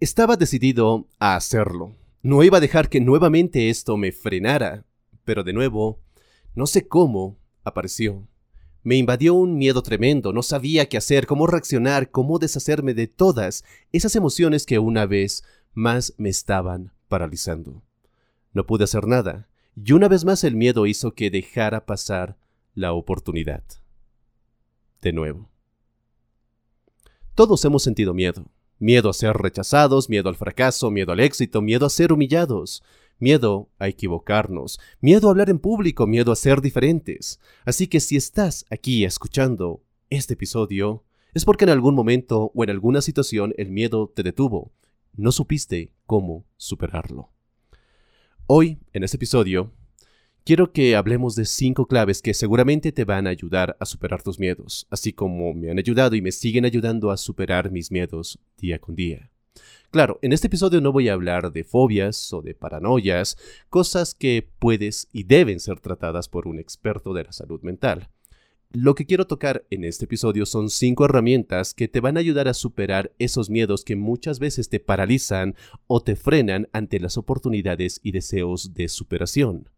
Estaba decidido a hacerlo. No iba a dejar que nuevamente esto me frenara. Pero de nuevo, no sé cómo, apareció. Me invadió un miedo tremendo, no sabía qué hacer, cómo reaccionar, cómo deshacerme de todas esas emociones que una vez más me estaban paralizando. No pude hacer nada, y una vez más el miedo hizo que dejara pasar la oportunidad. De nuevo. Todos hemos sentido miedo. Miedo a ser rechazados, miedo al fracaso, miedo al éxito, miedo a ser humillados, miedo a equivocarnos, miedo a hablar en público, miedo a ser diferentes. Así que si estás aquí escuchando este episodio, es porque en algún momento o en alguna situación el miedo te detuvo. No supiste cómo superarlo. Hoy, en este episodio, quiero que hablemos de cinco claves que seguramente te van a ayudar a superar tus miedos, así como me han ayudado y me siguen ayudando a superar mis miedos día con día. Claro, en este episodio no voy a hablar de fobias o de paranoias, cosas que puedes y deben ser tratadas por un experto de la salud mental. Lo que quiero tocar en este episodio son cinco herramientas que te van a ayudar a superar esos miedos que muchas veces te paralizan o te frenan ante las oportunidades y deseos de superación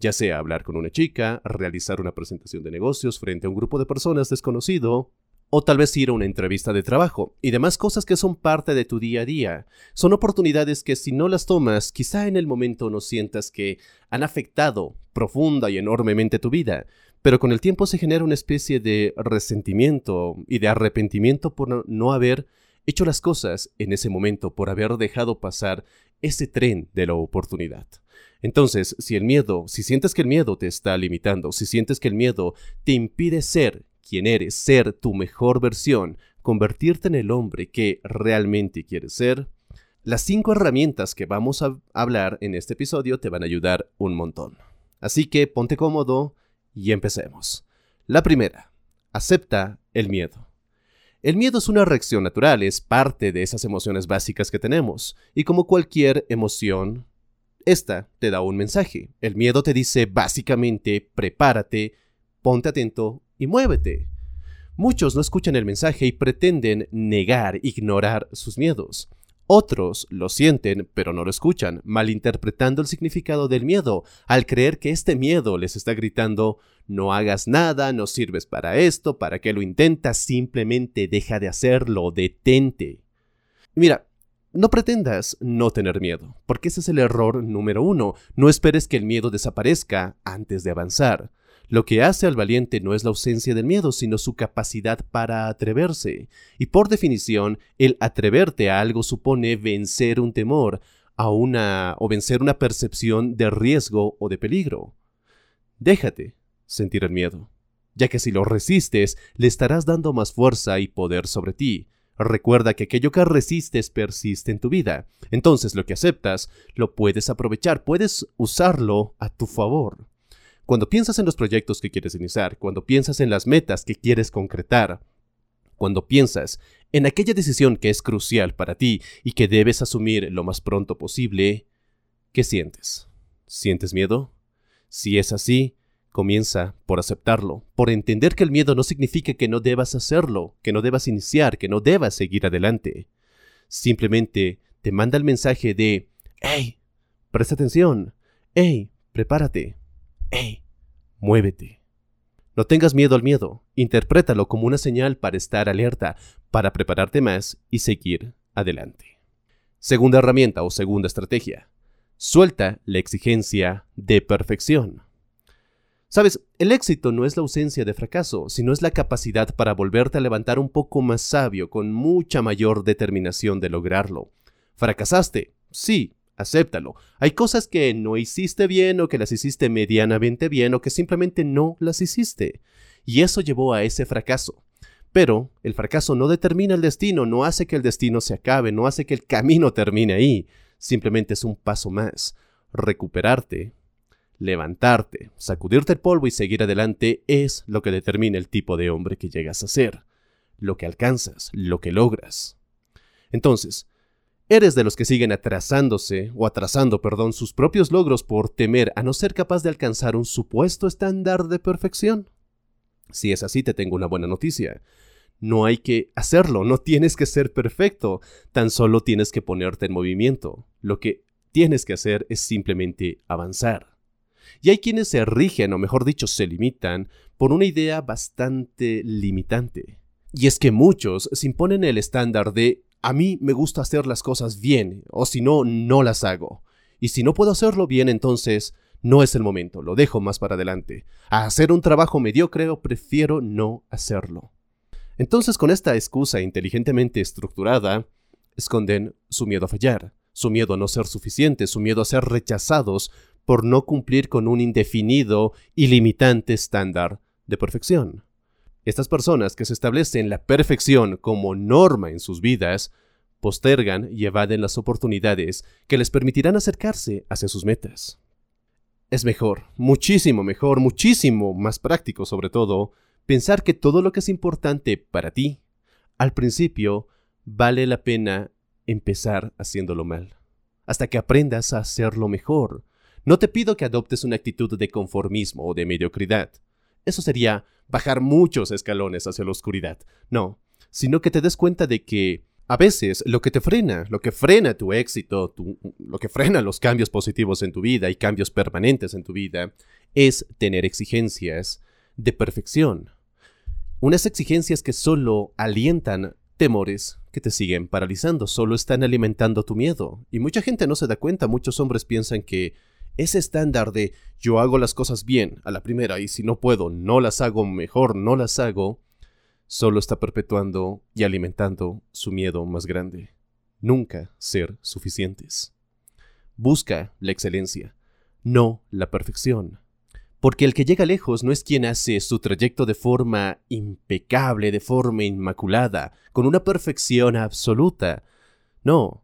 ya sea hablar con una chica, realizar una presentación de negocios frente a un grupo de personas desconocido, o tal vez ir a una entrevista de trabajo, y demás cosas que son parte de tu día a día. Son oportunidades que si no las tomas, quizá en el momento no sientas que han afectado profunda y enormemente tu vida, pero con el tiempo se genera una especie de resentimiento y de arrepentimiento por no haber hecho las cosas en ese momento, por haber dejado pasar ese tren de la oportunidad. Entonces, si el miedo, si sientes que el miedo te está limitando, si sientes que el miedo te impide ser quien eres, ser tu mejor versión, convertirte en el hombre que realmente quieres ser, las cinco herramientas que vamos a hablar en este episodio te van a ayudar un montón. Así que ponte cómodo y empecemos. La primera, acepta el miedo. El miedo es una reacción natural, es parte de esas emociones básicas que tenemos, y como cualquier emoción, esta te da un mensaje. El miedo te dice básicamente prepárate, ponte atento y muévete. Muchos no escuchan el mensaje y pretenden negar, ignorar sus miedos. Otros lo sienten, pero no lo escuchan, malinterpretando el significado del miedo, al creer que este miedo les está gritando no hagas nada, no sirves para esto, para qué lo intentas, simplemente deja de hacerlo, detente. mira, no pretendas no tener miedo, porque ese es el error número uno. No esperes que el miedo desaparezca antes de avanzar. Lo que hace al valiente no es la ausencia del miedo, sino su capacidad para atreverse. Y por definición, el atreverte a algo supone vencer un temor, a una o vencer una percepción de riesgo o de peligro. Déjate sentir el miedo, ya que si lo resistes, le estarás dando más fuerza y poder sobre ti. Recuerda que aquello que resistes persiste en tu vida. Entonces lo que aceptas lo puedes aprovechar, puedes usarlo a tu favor. Cuando piensas en los proyectos que quieres iniciar, cuando piensas en las metas que quieres concretar, cuando piensas en aquella decisión que es crucial para ti y que debes asumir lo más pronto posible, ¿qué sientes? ¿Sientes miedo? Si es así, Comienza por aceptarlo, por entender que el miedo no significa que no debas hacerlo, que no debas iniciar, que no debas seguir adelante. Simplemente te manda el mensaje de, hey, presta atención, hey, prepárate, hey, muévete. No tengas miedo al miedo, interprétalo como una señal para estar alerta, para prepararte más y seguir adelante. Segunda herramienta o segunda estrategia. Suelta la exigencia de perfección. Sabes, el éxito no es la ausencia de fracaso, sino es la capacidad para volverte a levantar un poco más sabio, con mucha mayor determinación de lograrlo. ¿Fracasaste? Sí, acéptalo. Hay cosas que no hiciste bien o que las hiciste medianamente bien o que simplemente no las hiciste. y eso llevó a ese fracaso. Pero el fracaso no determina el destino, no hace que el destino se acabe, no hace que el camino termine ahí, simplemente es un paso más. Recuperarte, levantarte, sacudirte el polvo y seguir adelante es lo que determina el tipo de hombre que llegas a ser, lo que alcanzas, lo que logras. Entonces, ¿eres de los que siguen atrasándose o atrasando, perdón, sus propios logros por temer a no ser capaz de alcanzar un supuesto estándar de perfección? Si es así, te tengo una buena noticia. No hay que hacerlo, no tienes que ser perfecto, tan solo tienes que ponerte en movimiento. Lo que tienes que hacer es simplemente avanzar. Y hay quienes se rigen, o mejor dicho, se limitan, por una idea bastante limitante. Y es que muchos se imponen el estándar de a mí me gusta hacer las cosas bien, o si no, no las hago. Y si no puedo hacerlo bien, entonces no es el momento, lo dejo más para adelante. A hacer un trabajo mediocre prefiero no hacerlo. Entonces con esta excusa inteligentemente estructurada, esconden su miedo a fallar, su miedo a no ser suficiente, su miedo a ser rechazados por no cumplir con un indefinido y limitante estándar de perfección. Estas personas que se establecen la perfección como norma en sus vidas, postergan y evaden las oportunidades que les permitirán acercarse hacia sus metas es mejor, muchísimo mejor, muchísimo más práctico sobre todo, pensar que todo lo que es importante para ti, al principio, vale la pena empezar haciéndolo mal, hasta que aprendas a hacerlo mejor. No te pido que adoptes una actitud de conformismo o de mediocridad. Eso sería bajar muchos escalones hacia la oscuridad. No, sino que te des cuenta de que a veces lo que te frena, lo que frena tu éxito, lo que frena los cambios positivos en tu vida y cambios permanentes en tu vida, es tener exigencias de perfección. Unas exigencias que solo alientan temores que te siguen paralizando, solo están alimentando tu miedo. Y mucha gente no se da cuenta, muchos hombres piensan que ese estándar de yo hago las cosas bien a la primera y si no puedo, no las hago mejor, no las hago, solo está perpetuando y alimentando su miedo más grande. Nunca ser suficientes. Busca la excelencia, no la perfección. Porque el que llega lejos no es quien hace su trayecto de forma impecable, de forma inmaculada, con una perfección absoluta. No,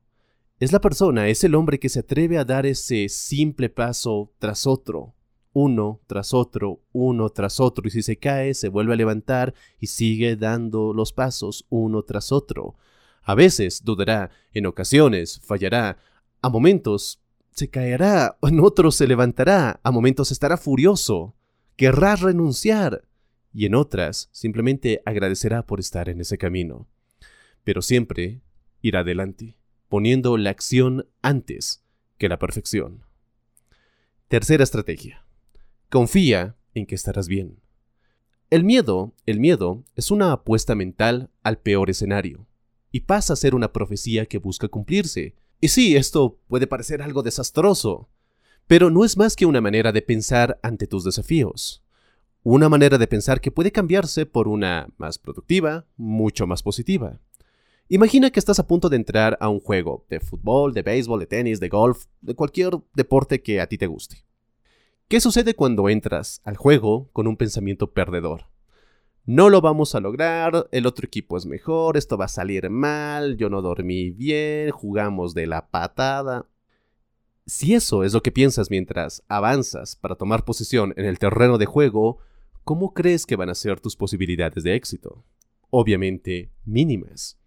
es la persona, es el hombre que se atreve a dar ese simple paso tras otro, uno tras otro, uno tras otro, y si se cae, se vuelve a levantar y sigue dando los pasos uno tras otro. A veces dudará, en ocasiones fallará, a momentos se caerá, en otros se levantará, a momentos estará furioso, querrá renunciar, y en otras simplemente agradecerá por estar en ese camino. Pero siempre irá adelante, poniendo la acción antes que la perfección. Tercera estrategia. Confía en que estarás bien. El miedo, el miedo, es una apuesta mental al peor escenario, y pasa a ser una profecía que busca cumplirse. Y sí, esto puede parecer algo desastroso, pero no es más que una manera de pensar ante tus desafíos. Una manera de pensar que puede cambiarse por una más productiva, mucho más positiva. Imagina que estás a punto de entrar a un juego de fútbol, de béisbol, de tenis, de golf, de cualquier deporte que a ti te guste. ¿Qué sucede cuando entras al juego con un pensamiento perdedor? No lo vamos a lograr, el otro equipo es mejor, esto va a salir mal, yo no dormí bien, jugamos de la patada. Si eso es lo que piensas mientras avanzas para tomar posición en el terreno de juego, ¿cómo crees que van a ser tus posibilidades de éxito? Obviamente mínimas.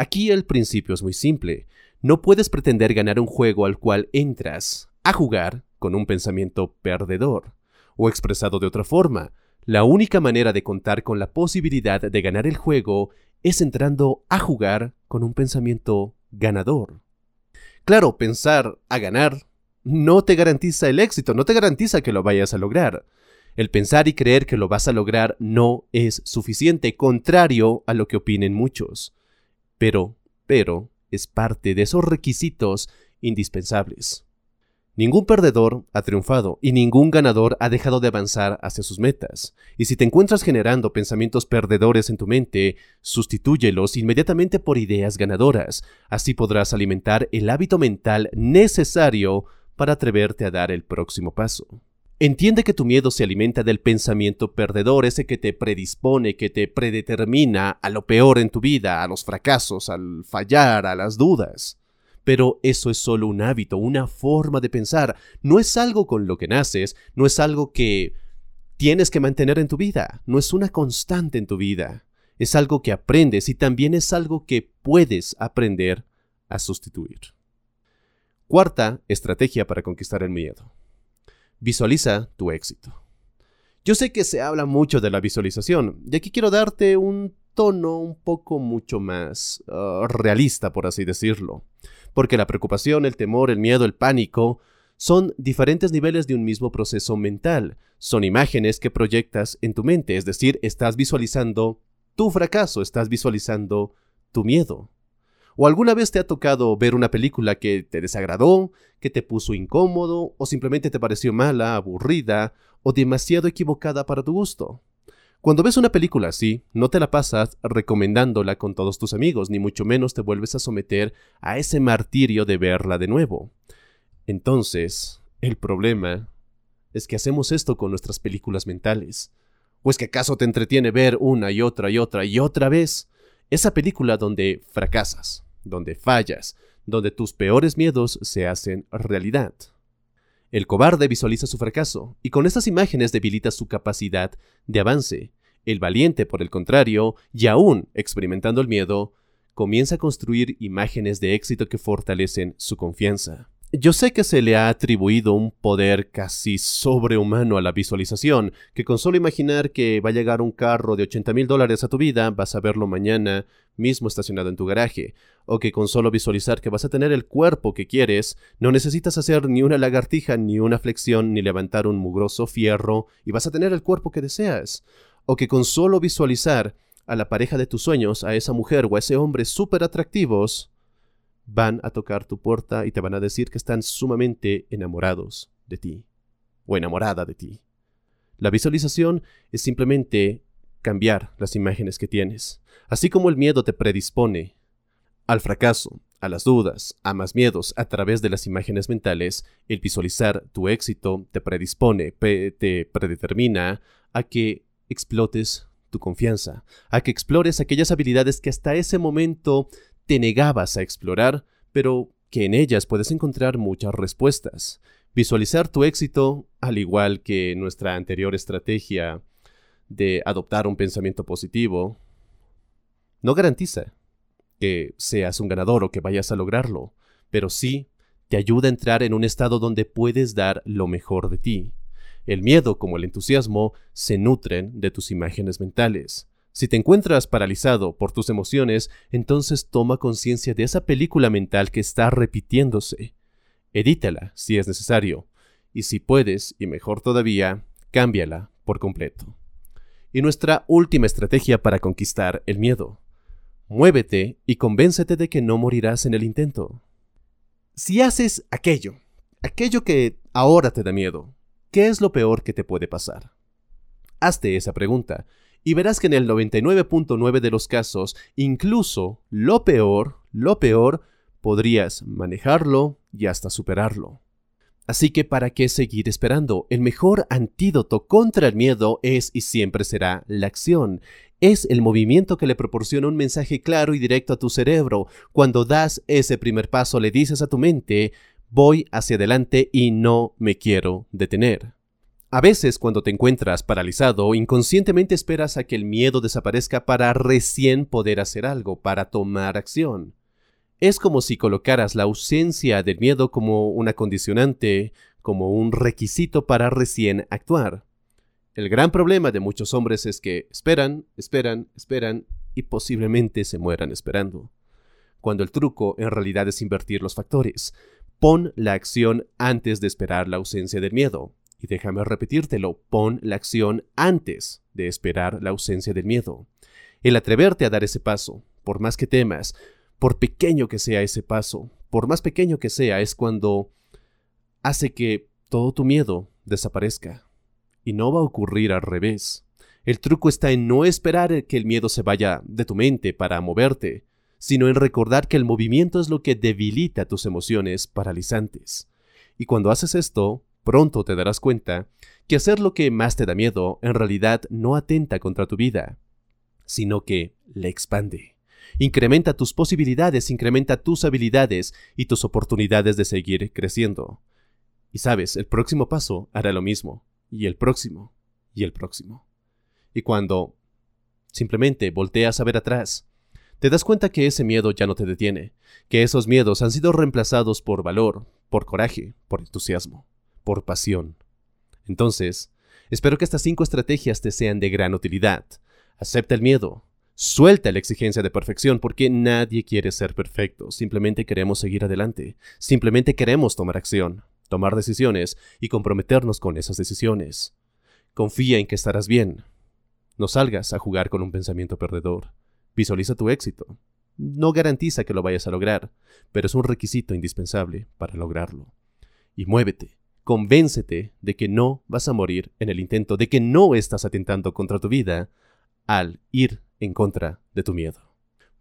Aquí el principio es muy simple. No puedes pretender ganar un juego al cual entras a jugar con un pensamiento perdedor. O expresado de otra forma, la única manera de contar con la posibilidad de ganar el juego es entrando a jugar con un pensamiento ganador. Claro, pensar a ganar no te garantiza el éxito, no te garantiza que lo vayas a lograr. El pensar y creer que lo vas a lograr no es suficiente, contrario a lo que opinen muchos. Pero, pero, es parte de esos requisitos indispensables. Ningún perdedor ha triunfado y ningún ganador ha dejado de avanzar hacia sus metas. Y si te encuentras generando pensamientos perdedores en tu mente, sustitúyelos inmediatamente por ideas ganadoras. Así podrás alimentar el hábito mental necesario para atreverte a dar el próximo paso. Entiende que tu miedo se alimenta del pensamiento perdedor, ese que te predispone, que te predetermina a lo peor en tu vida, a los fracasos, al fallar, a las dudas. Pero eso es solo un hábito, una forma de pensar. No es algo con lo que naces, no es algo que tienes que mantener en tu vida, no es una constante en tu vida. Es algo que aprendes y también es algo que puedes aprender a sustituir. Cuarta estrategia para conquistar el miedo. Visualiza tu éxito. Yo sé que se habla mucho de la visualización, y aquí quiero darte un tono un poco mucho más uh, realista, por así decirlo porque la preocupación, el temor, el miedo, el pánico son diferentes niveles de un mismo proceso mental. Son imágenes que proyectas en tu mente, es decir, estás visualizando tu fracaso, estás visualizando tu miedo. ¿O alguna vez te ha tocado ver una película que te desagradó, que te puso incómodo, o simplemente te pareció mala, aburrida, o demasiado equivocada para tu gusto? Cuando ves una película así, no te la pasas recomendándola con todos tus amigos, ni mucho menos te vuelves a someter a ese martirio de verla de nuevo. Entonces, el problema es que hacemos esto con nuestras películas mentales. ¿O es que acaso te entretiene ver una y otra y otra y otra vez esa película donde fracasas, donde fallas, donde tus peores miedos se hacen realidad? El cobarde visualiza su fracaso y con estas imágenes debilita su capacidad de avance. El valiente, por el contrario, y aún experimentando el miedo, comienza a construir imágenes de éxito que fortalecen su confianza. Yo sé que se le ha atribuido un poder casi sobrehumano a la visualización, que con solo imaginar que va a llegar un carro de 80 mil dólares a tu vida, vas a verlo mañana mismo estacionado en tu garaje, o que con solo visualizar que vas a tener el cuerpo que quieres, no necesitas hacer ni una lagartija, ni una flexión, ni levantar un mugroso fierro, y vas a tener el cuerpo que deseas, o que con solo visualizar a la pareja de tus sueños, a esa mujer o a ese hombre súper atractivos, van a tocar tu puerta y te van a decir que están sumamente enamorados de ti o enamorada de ti. La visualización es simplemente cambiar las imágenes que tienes. Así como el miedo te predispone al fracaso, a las dudas, a más miedos a través de las imágenes mentales, el visualizar tu éxito te predispone, te predetermina a que explotes tu confianza, a que explores aquellas habilidades que hasta ese momento te negabas a explorar, pero que en ellas puedes encontrar muchas respuestas. Visualizar tu éxito, al igual que nuestra anterior estrategia de adoptar un pensamiento positivo, no garantiza que seas un ganador o que vayas a lograrlo, pero sí te ayuda a entrar en un estado donde puedes dar lo mejor de ti. El miedo como el entusiasmo se nutren de tus imágenes mentales. Si te encuentras paralizado por tus emociones, entonces toma conciencia de esa película mental que está repitiéndose. Edítala si es necesario, y si puedes, y mejor todavía, cámbiala por completo. Y nuestra última estrategia para conquistar el miedo. Muévete y convéncete de que no morirás en el intento. Si haces aquello, aquello que ahora te da miedo, ¿qué es lo peor que te puede pasar? Hazte esa pregunta y verás que en el 99.9 de los casos, incluso lo peor, lo peor, podrías manejarlo y hasta superarlo. Así que ¿para qué seguir esperando? El mejor antídoto contra el miedo es y siempre será la acción. Es el movimiento que le proporciona un mensaje claro y directo a tu cerebro. Cuando das ese primer paso le dices a tu mente, voy hacia adelante y no me quiero detener. A veces cuando te encuentras paralizado, inconscientemente esperas a que el miedo desaparezca para recién poder hacer algo, para tomar acción. Es como si colocaras la ausencia del miedo como una condicionante, como un requisito para recién actuar. El gran problema de muchos hombres es que esperan, esperan, esperan y posiblemente se mueran esperando. Cuando el truco en realidad es invertir los factores. Pon la acción antes de esperar la ausencia del miedo. Y déjame repetírtelo, pon la acción antes de esperar la ausencia del miedo. El atreverte a dar ese paso, por más que temas, por pequeño que sea ese paso, por más pequeño que sea, es cuando hace que todo tu miedo desaparezca. Y no va a ocurrir al revés. El truco está en no esperar que el miedo se vaya de tu mente para moverte, sino en recordar que el movimiento es lo que debilita tus emociones paralizantes. Y cuando haces esto, pronto te darás cuenta que hacer lo que más te da miedo en realidad no atenta contra tu vida, sino que le expande. Incrementa tus posibilidades, incrementa tus habilidades y tus oportunidades de seguir creciendo. Y sabes, el próximo paso hará lo mismo, y el próximo, y el próximo. Y cuando simplemente volteas a ver atrás, te das cuenta que ese miedo ya no te detiene, que esos miedos han sido reemplazados por valor, por coraje, por entusiasmo, por pasión. Entonces, espero que estas cinco estrategias te sean de gran utilidad. Acepta el miedo, Suelta la exigencia de perfección porque nadie quiere ser perfecto, simplemente queremos seguir adelante, simplemente queremos tomar acción, tomar decisiones y comprometernos con esas decisiones. Confía en que estarás bien. No salgas a jugar con un pensamiento perdedor. Visualiza tu éxito. No garantiza que lo vayas a lograr, pero es un requisito indispensable para lograrlo. Y muévete, convéncete de que no vas a morir en el intento, de que no estás atentando contra tu vida al ir en contra de tu miedo.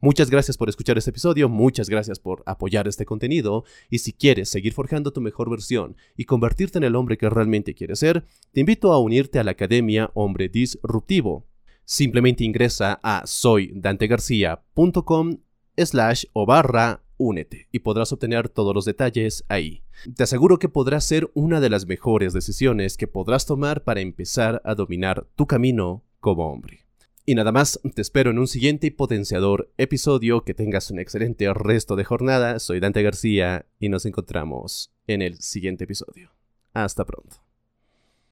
Muchas gracias por escuchar este episodio, muchas gracias por apoyar este contenido y si quieres seguir forjando tu mejor versión y convertirte en el hombre que realmente quieres ser, te invito a unirte a la Academia Hombre Disruptivo. Simplemente ingresa a soydantegarcia.com slash o barra únete y podrás obtener todos los detalles ahí. Te aseguro que podrás ser una de las mejores decisiones que podrás tomar para empezar a dominar tu camino como hombre. Y nada más, te espero en un siguiente y potenciador episodio. Que tengas un excelente resto de jornada. Soy Dante García y nos encontramos en el siguiente episodio. Hasta pronto.